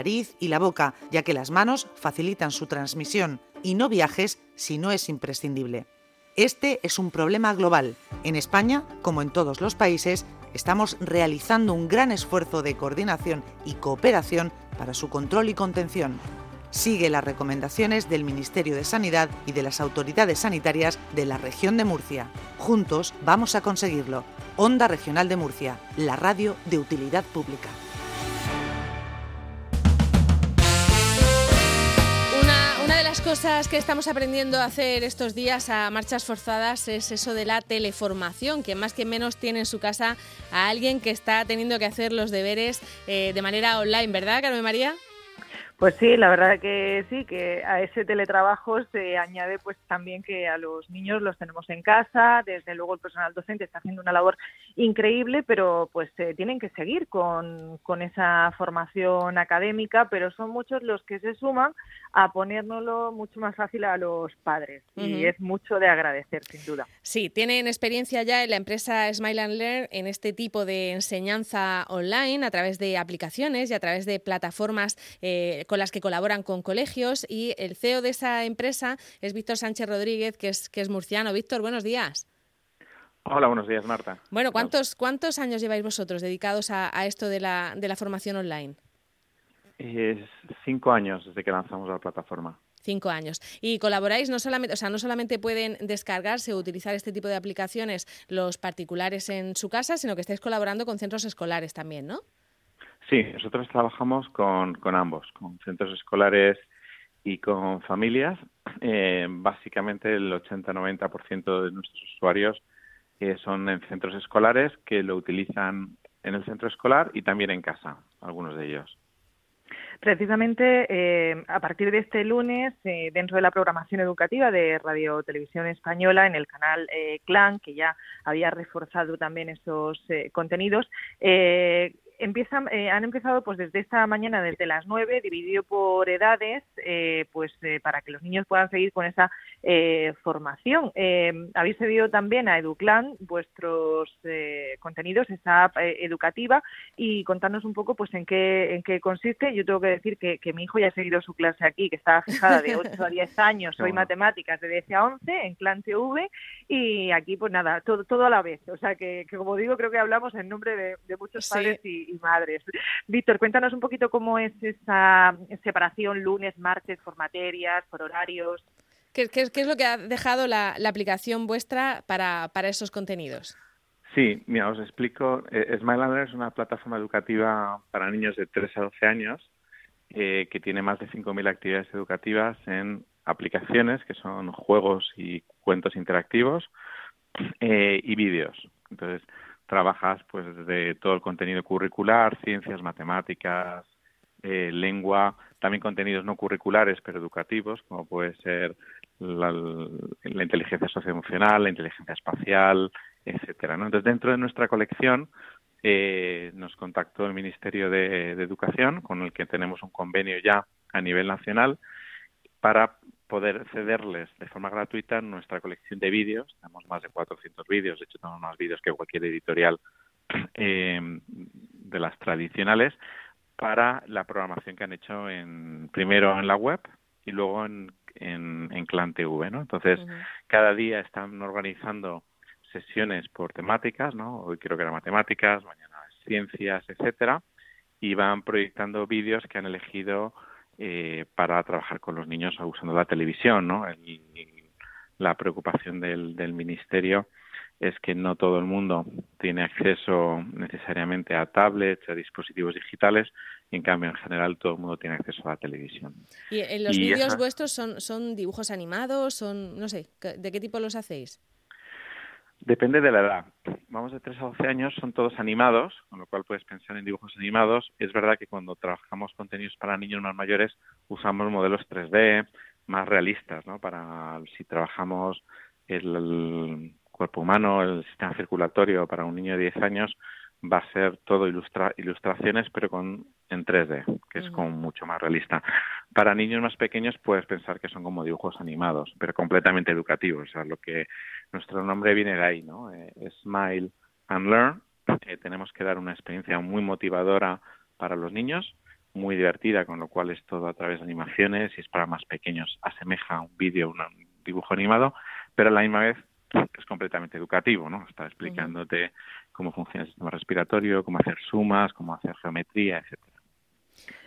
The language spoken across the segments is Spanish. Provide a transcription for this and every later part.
nariz y la boca, ya que las manos facilitan su transmisión, y no viajes si no es imprescindible. Este es un problema global. En España, como en todos los países, estamos realizando un gran esfuerzo de coordinación y cooperación para su control y contención. Sigue las recomendaciones del Ministerio de Sanidad y de las autoridades sanitarias de la región de Murcia. Juntos vamos a conseguirlo. Onda Regional de Murcia, la radio de utilidad pública. Las cosas que estamos aprendiendo a hacer estos días a marchas forzadas es eso de la teleformación, que más que menos tiene en su casa a alguien que está teniendo que hacer los deberes eh, de manera online, ¿verdad, Carmen María? Pues sí, la verdad que sí, que a ese teletrabajo se añade pues también que a los niños los tenemos en casa, desde luego el personal docente está haciendo una labor increíble, pero pues eh, tienen que seguir con, con, esa formación académica, pero son muchos los que se suman a ponérnoslo mucho más fácil a los padres y es mucho de agradecer, sin duda. Sí, tienen experiencia ya en la empresa Smile and Learn en este tipo de enseñanza online a través de aplicaciones y a través de plataformas. Eh, con las que colaboran con colegios y el CEO de esa empresa es Víctor Sánchez Rodríguez, que es, que es murciano. Víctor, buenos días. Hola, buenos días, Marta. Bueno, ¿cuántos, ¿cuántos años lleváis vosotros dedicados a, esto de la, de la formación online? Cinco años desde que lanzamos la plataforma. Cinco años. Y colaboráis, no solamente, o sea, no solamente pueden descargarse o utilizar este tipo de aplicaciones los particulares en su casa, sino que estáis colaborando con centros escolares también, ¿no? Sí, nosotros trabajamos con, ambos, con centros escolares y con familias. Eh, básicamente el 80-90% de nuestros usuarios eh, son en centros escolares que lo utilizan en el centro escolar y también en casa, algunos de ellos. Precisamente eh, a partir de este lunes, dentro de la programación educativa de Radio Televisión Española, en el canal Clan, que ya había reforzado también esos contenidos, empiezan, eh, han empezado pues desde esta mañana, desde las 9, dividido por edades, eh, pues eh, para que los niños puedan seguir con esa formación. habéis cedido también a Educlan vuestros contenidos, esa app educativa, y contarnos un poco pues en qué, en qué consiste. Yo tengo que decir que, mi hijo ya ha seguido su clase aquí, que estaba fijada de 8 a 10 años, soy matemáticas de 10 a 11 en Clan TV, y aquí pues nada, todo, todo a la vez. O sea que, como digo, creo que hablamos en nombre de, muchos padres y, y madres. Víctor, cuéntanos un poquito cómo es esa separación lunes, martes, por materias, por horarios. ¿Qué, es lo que ha dejado la, aplicación vuestra para, esos contenidos? Sí, mira, os explico. Eh, Smile es una plataforma educativa para niños de 3 a 12 años eh, que tiene más de 5.000 actividades educativas en aplicaciones, que son juegos y cuentos interactivos, eh, y vídeos. Entonces, trabajas pues desde todo el contenido curricular, ciencias, matemáticas, eh, lengua, también contenidos no curriculares pero educativos, como puede ser la, inteligencia socioemocional, la inteligencia espacial, etcétera. Entonces, dentro de nuestra colección eh, nos contactó el Ministerio de Educación, con el que tenemos un convenio ya a nivel nacional, para poder cederles de forma gratuita nuestra colección de vídeos. Tenemos más de 400 vídeos, de hecho tenemos más vídeos que cualquier editorial eh, de las tradicionales para la programación que han hecho en primero en la web y luego en, en, Clan TV, ¿no? Entonces, cada día están organizando sesiones por temáticas, ¿no? Hoy creo que era matemáticas, mañana ciencias, etcétera, y van proyectando vídeos que han elegido eh, para trabajar con los niños usando la televisión, ¿no? la preocupación del, del ministerio es que no todo el mundo tiene acceso necesariamente a tablets, a dispositivos digitales, y en cambio en general todo el mundo tiene acceso a la televisión. ¿Y en los vídeos vuestros son, son dibujos animados? son No sé, ¿de qué tipo los hacéis? Depende de la edad. Vamos de 3 a 12 años, son todos animados, con lo cual puedes pensar en dibujos animados. Es verdad que cuando trabajamos contenidos para niños más mayores usamos modelos 3D más realistas, ¿no? Para si trabajamos el, cuerpo humano, el sistema circulatorio para un niño de 10 años, va a ser todo ilustra, ilustraciones, pero con en 3D, que es como mucho más realista. Para niños más pequeños puedes pensar que son como dibujos animados, pero completamente educativos. O sea, lo que nuestro nombre viene de ahí, ¿no? Eh, Smile and Learn. tenemos que dar una experiencia muy motivadora para los niños, muy divertida, con lo cual es todo a través de animaciones, y es para más pequeños, asemeja un vídeo, un dibujo animado, pero a la misma vez es completamente educativo, ¿no? Está explicándote cómo funciona el sistema respiratorio, cómo hacer sumas, cómo hacer geometría, etcétera.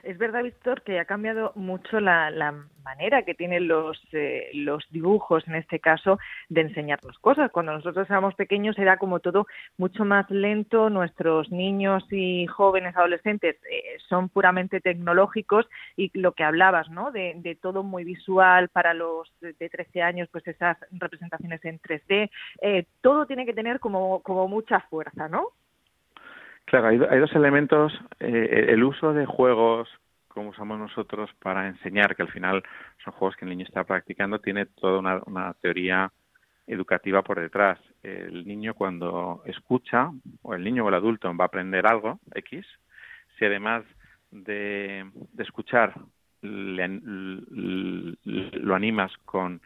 Es verdad, Víctor, que ha cambiado mucho la, manera que tienen los, eh, los dibujos, en este caso, de enseñarnos cosas. Cuando nosotros éramos pequeños era como todo mucho más lento. Nuestros niños y jóvenes adolescentes eh, son puramente tecnológicos y lo que hablabas, ¿no? De, todo muy visual para los de, 13 años, pues esas representaciones en 3D. Eh, todo tiene que tener como, como mucha fuerza, ¿no? Claro, hay, dos elementos. Eh, el uso de juegos como usamos nosotros para enseñar, que al final son juegos que el niño está practicando, tiene toda una, teoría educativa por detrás. El niño cuando escucha, o el niño o el adulto va a aprender algo, X, si además de, escuchar lo animas con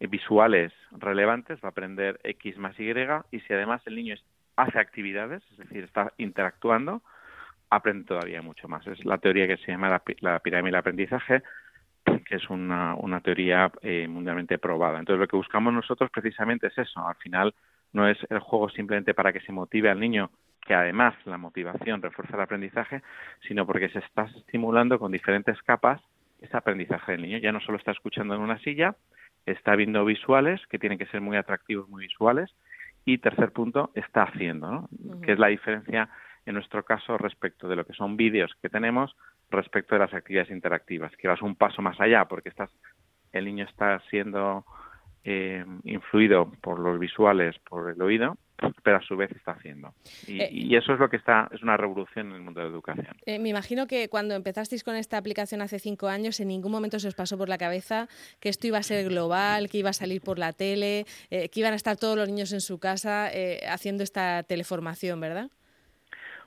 visuales relevantes, va a aprender X más Y, y si además el niño hace actividades, es decir, está interactuando, aprende todavía mucho más. Es la teoría que se llama la, pirámide del aprendizaje, que es una, una teoría eh, mundialmente probada. Entonces, lo que buscamos nosotros precisamente es eso. Al final, no es el juego simplemente para que se motive al niño, que además la motivación refuerza el aprendizaje, sino porque se está estimulando con diferentes capas ese aprendizaje del niño. Ya no solo está escuchando en una silla, está viendo visuales, que tienen que ser muy atractivos, muy visuales, y tercer punto, está haciendo, ¿no? que es la diferencia en nuestro caso respecto de lo que son vídeos que tenemos respecto de las actividades interactivas, que vas un paso más allá porque estás, el niño está siendo eh, influido por los visuales, por el oído, pero a su vez está haciendo. Y, eh, eso es lo que está, es una revolución en el mundo de la educación. Eh, me imagino que cuando empezasteis con esta aplicación hace cinco años, en ningún momento se os pasó por la cabeza que esto iba a ser global, que iba a salir por la tele, que iban a estar todos los niños en su casa haciendo esta teleformación, ¿verdad?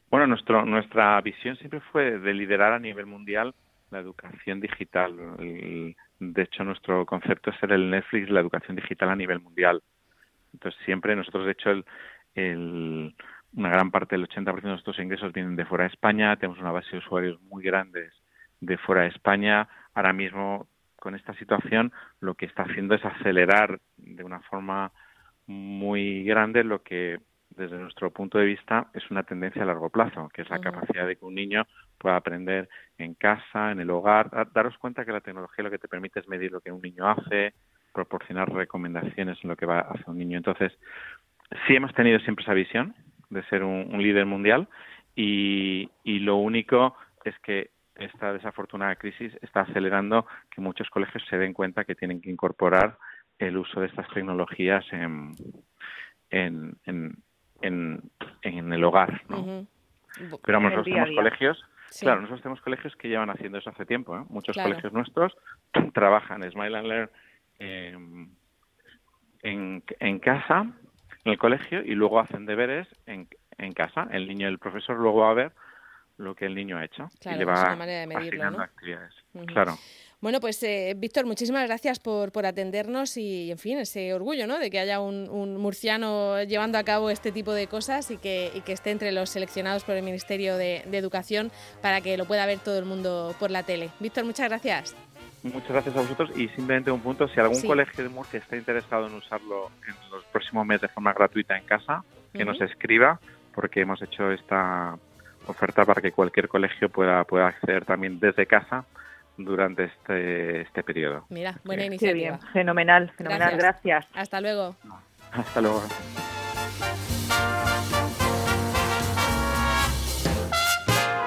Bueno, nuestro, nuestra visión siempre fue de liderar a nivel mundial la educación digital. De hecho, nuestro concepto es ser el Netflix de la educación digital a nivel mundial. Entonces, siempre nosotros, de hecho, el, una gran parte del 80% de nuestros ingresos vienen de fuera de España. Tenemos una base de usuarios muy grandes de fuera de España. Ahora mismo, con esta situación, lo que está haciendo es acelerar de una forma muy grande lo que desde nuestro punto de vista, es una tendencia a largo plazo, que es la capacidad de que un niño pueda aprender en casa, en el hogar. Daros cuenta que la tecnología lo que te permite es medir lo que un niño hace, proporcionar recomendaciones en lo que va a hacer un niño. Entonces, sí hemos tenido siempre esa visión de ser un, líder mundial y, y lo único es que esta desafortunada crisis está acelerando que muchos colegios se den cuenta que tienen que incorporar el uso de estas tecnologías en, en, en, en el hogar, ¿no? Pero nosotros tenemos colegios, claro, nosotros tenemos colegios que llevan haciendo eso hace tiempo, ¿eh? Muchos colegios nuestros trabajan Smile and Learn em, en, en casa, en el colegio, y luego hacen deberes en, en casa. El niño y el profesor luego va a ver lo que el niño ha hecho y le va asignando actividades. Claro. Bueno, pues eh, Víctor, muchísimas gracias por, por, atendernos y, en fin, ese orgullo ¿no? de que haya un, murciano llevando a cabo este tipo de cosas y que, y que esté entre los seleccionados por el Ministerio de, Educación para que lo pueda ver todo el mundo por la tele. Víctor, muchas gracias. Muchas gracias a vosotros y simplemente un punto, si algún colegio de Murcia está interesado en usarlo en los próximos meses de forma gratuita en casa, que nos escriba porque hemos hecho esta oferta para que cualquier colegio pueda, pueda acceder también desde casa durante este, este periodo. Mira, buena iniciativa. Fenomenal, fenomenal, gracias. Hasta luego. Hasta luego.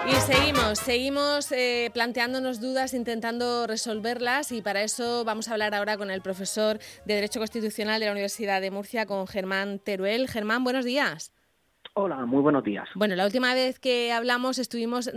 Y seguimos, seguimos eh, planteándonos dudas, intentando resolverlas y para eso vamos a hablar ahora con el profesor de Derecho Constitucional de la Universidad de Murcia, con Germán Teruel. Germán, buenos días. Hola, muy buenos días. Bueno, la última vez que hablamos estuvimos